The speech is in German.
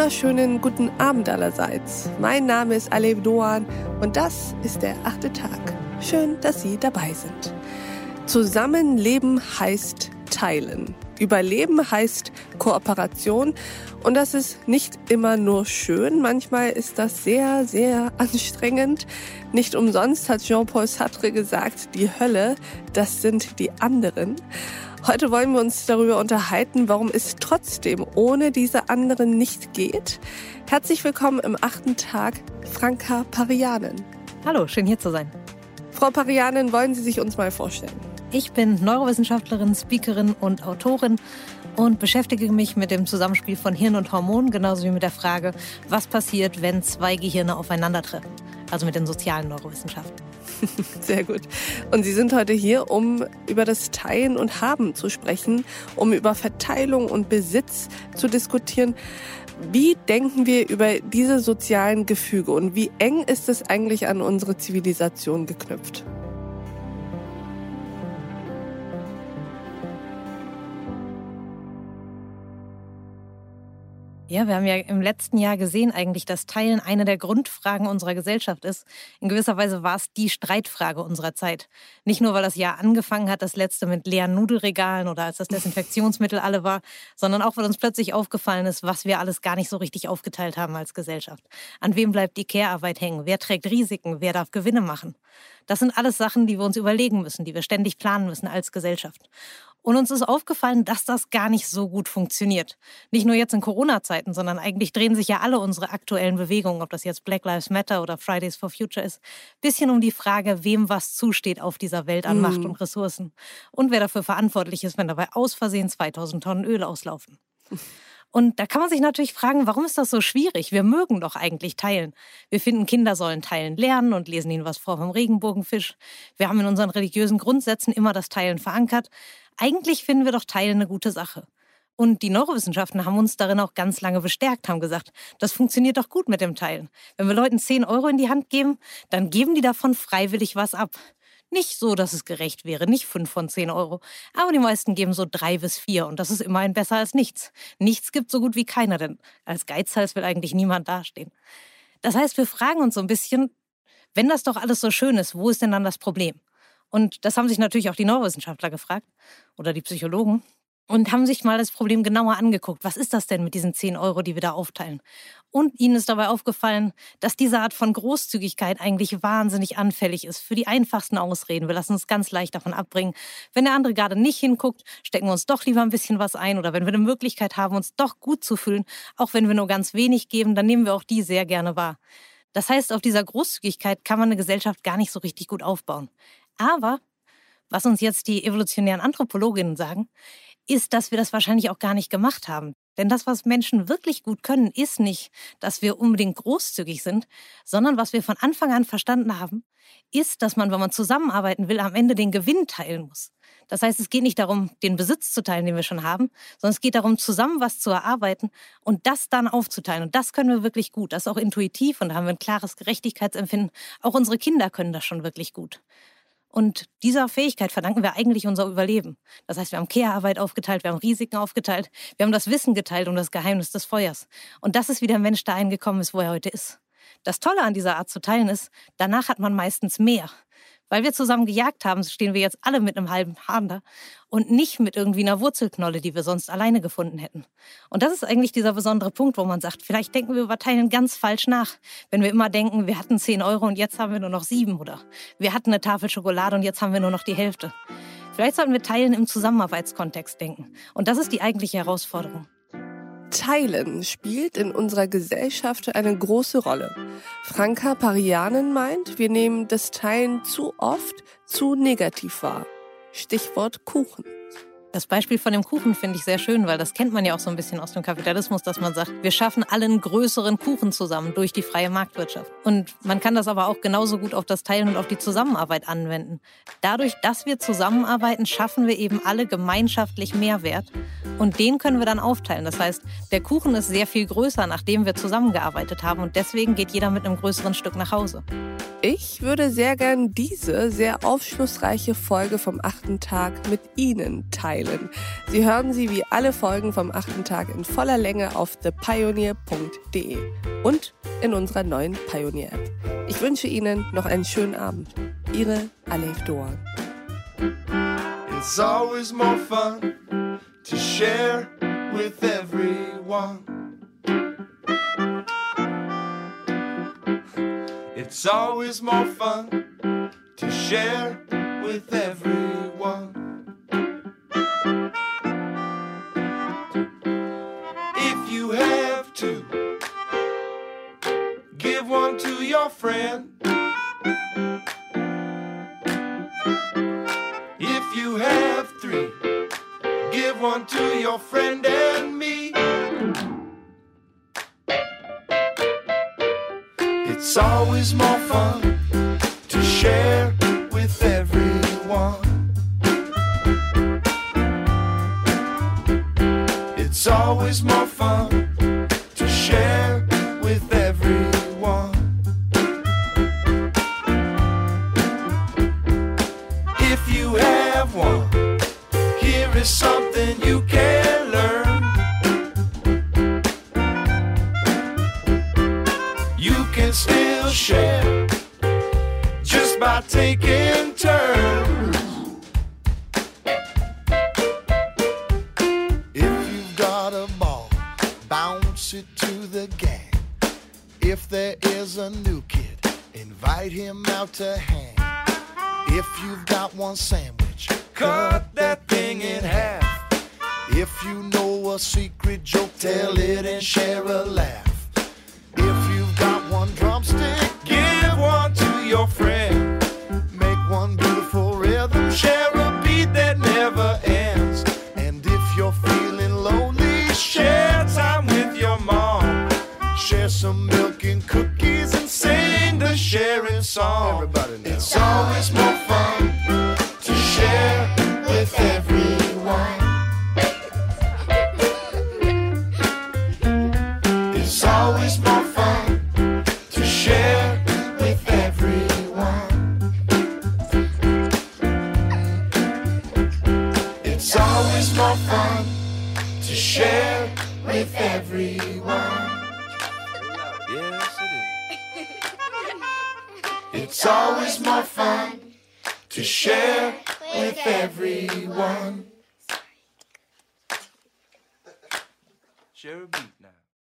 wunderschönen guten Abend allerseits. Mein Name ist Alev Doan und das ist der achte Tag. Schön, dass Sie dabei sind. Zusammenleben heißt teilen. Überleben heißt Kooperation und das ist nicht immer nur schön, manchmal ist das sehr, sehr anstrengend. Nicht umsonst hat Jean-Paul Sartre gesagt, die Hölle, das sind die anderen. Heute wollen wir uns darüber unterhalten, warum es trotzdem ohne diese anderen nicht geht. Herzlich willkommen im achten Tag, Franka Parianen. Hallo, schön hier zu sein. Frau Parianen, wollen Sie sich uns mal vorstellen? Ich bin Neurowissenschaftlerin, Speakerin und Autorin und beschäftige mich mit dem Zusammenspiel von Hirn und Hormon, genauso wie mit der Frage, was passiert, wenn zwei Gehirne aufeinandertreffen. Also mit den sozialen Neurowissenschaften. Sehr gut. Und Sie sind heute hier, um über das Teilen und Haben zu sprechen, um über Verteilung und Besitz zu diskutieren. Wie denken wir über diese sozialen Gefüge und wie eng ist es eigentlich an unsere Zivilisation geknüpft? Ja, wir haben ja im letzten Jahr gesehen eigentlich, dass Teilen eine der Grundfragen unserer Gesellschaft ist. In gewisser Weise war es die Streitfrage unserer Zeit. Nicht nur, weil das Jahr angefangen hat, das letzte mit leeren Nudelregalen oder als das Desinfektionsmittel alle war, sondern auch, weil uns plötzlich aufgefallen ist, was wir alles gar nicht so richtig aufgeteilt haben als Gesellschaft. An wem bleibt die Care-Arbeit hängen? Wer trägt Risiken? Wer darf Gewinne machen? Das sind alles Sachen, die wir uns überlegen müssen, die wir ständig planen müssen als Gesellschaft. Und uns ist aufgefallen, dass das gar nicht so gut funktioniert. Nicht nur jetzt in Corona-Zeiten, sondern eigentlich drehen sich ja alle unsere aktuellen Bewegungen, ob das jetzt Black Lives Matter oder Fridays for Future ist, bisschen um die Frage, wem was zusteht auf dieser Welt an Macht mhm. und Ressourcen und wer dafür verantwortlich ist, wenn dabei aus Versehen 2000 Tonnen Öl auslaufen. Und da kann man sich natürlich fragen, warum ist das so schwierig? Wir mögen doch eigentlich teilen. Wir finden, Kinder sollen teilen lernen und lesen ihnen was vor vom Regenbogenfisch. Wir haben in unseren religiösen Grundsätzen immer das Teilen verankert. Eigentlich finden wir doch Teilen eine gute Sache. Und die Neurowissenschaften haben uns darin auch ganz lange bestärkt, haben gesagt, das funktioniert doch gut mit dem Teilen. Wenn wir Leuten 10 Euro in die Hand geben, dann geben die davon freiwillig was ab. Nicht so, dass es gerecht wäre, nicht 5 von 10 Euro. Aber die meisten geben so 3 bis 4 und das ist immerhin besser als nichts. Nichts gibt so gut wie keiner, denn als Geizhals will eigentlich niemand dastehen. Das heißt, wir fragen uns so ein bisschen, wenn das doch alles so schön ist, wo ist denn dann das Problem? Und das haben sich natürlich auch die Neurowissenschaftler gefragt oder die Psychologen und haben sich mal das Problem genauer angeguckt. Was ist das denn mit diesen 10 Euro, die wir da aufteilen? Und ihnen ist dabei aufgefallen, dass diese Art von Großzügigkeit eigentlich wahnsinnig anfällig ist für die einfachsten Ausreden. Wir lassen uns ganz leicht davon abbringen. Wenn der andere gerade nicht hinguckt, stecken wir uns doch lieber ein bisschen was ein. Oder wenn wir eine Möglichkeit haben, uns doch gut zu fühlen, auch wenn wir nur ganz wenig geben, dann nehmen wir auch die sehr gerne wahr. Das heißt, auf dieser Großzügigkeit kann man eine Gesellschaft gar nicht so richtig gut aufbauen. Aber was uns jetzt die evolutionären Anthropologinnen sagen, ist, dass wir das wahrscheinlich auch gar nicht gemacht haben. Denn das, was Menschen wirklich gut können, ist nicht, dass wir unbedingt großzügig sind, sondern was wir von Anfang an verstanden haben, ist, dass man, wenn man zusammenarbeiten will, am Ende den Gewinn teilen muss. Das heißt, es geht nicht darum, den Besitz zu teilen, den wir schon haben, sondern es geht darum, zusammen was zu erarbeiten und das dann aufzuteilen. Und das können wir wirklich gut. Das ist auch intuitiv und da haben wir ein klares Gerechtigkeitsempfinden. Auch unsere Kinder können das schon wirklich gut. Und dieser Fähigkeit verdanken wir eigentlich unser Überleben. Das heißt, wir haben Kehrarbeit aufgeteilt, wir haben Risiken aufgeteilt, wir haben das Wissen geteilt um das Geheimnis des Feuers. Und das ist, wie der Mensch da eingekommen ist, wo er heute ist. Das Tolle an dieser Art zu teilen ist, danach hat man meistens mehr. Weil wir zusammen gejagt haben, stehen wir jetzt alle mit einem halben Hahn da und nicht mit irgendwie einer Wurzelknolle, die wir sonst alleine gefunden hätten. Und das ist eigentlich dieser besondere Punkt, wo man sagt, vielleicht denken wir über Teilen ganz falsch nach. Wenn wir immer denken, wir hatten 10 Euro und jetzt haben wir nur noch sieben oder wir hatten eine Tafel Schokolade und jetzt haben wir nur noch die Hälfte. Vielleicht sollten wir Teilen im Zusammenarbeitskontext denken. Und das ist die eigentliche Herausforderung. Teilen spielt in unserer Gesellschaft eine große Rolle. Franka Parianen meint, wir nehmen das Teilen zu oft zu negativ wahr. Stichwort Kuchen. Das Beispiel von dem Kuchen finde ich sehr schön, weil das kennt man ja auch so ein bisschen aus dem Kapitalismus, dass man sagt, wir schaffen allen größeren Kuchen zusammen durch die freie Marktwirtschaft. Und man kann das aber auch genauso gut auf das Teilen und auf die Zusammenarbeit anwenden. Dadurch, dass wir zusammenarbeiten, schaffen wir eben alle gemeinschaftlich Mehrwert und den können wir dann aufteilen. Das heißt, der Kuchen ist sehr viel größer, nachdem wir zusammengearbeitet haben und deswegen geht jeder mit einem größeren Stück nach Hause. Ich würde sehr gern diese sehr aufschlussreiche Folge vom achten Tag mit Ihnen teilen. Sie hören sie wie alle Folgen vom achten Tag in voller Länge auf thepioneer.de und in unserer neuen Pioneer App. Ich wünsche Ihnen noch einen schönen Abend. Ihre Alef Doan. It's always more fun to share with everyone. It's always more fun to share with everyone. If you have to, give one to your friend. If you have three, give one to your friend and me. It's always more fun to share with everyone. It's always more by taking turns. If you've got a ball, bounce it to the gang. If there is a new kid, invite him out to hang. If you've got one sandwich, cut that thing in half. If you know a secret joke, tell it and share a laugh. Share some milk and cookies and sing the sharing song. Everybody now. It's always more Yes, it is. It's always more fun to share with everyone. Share a beat.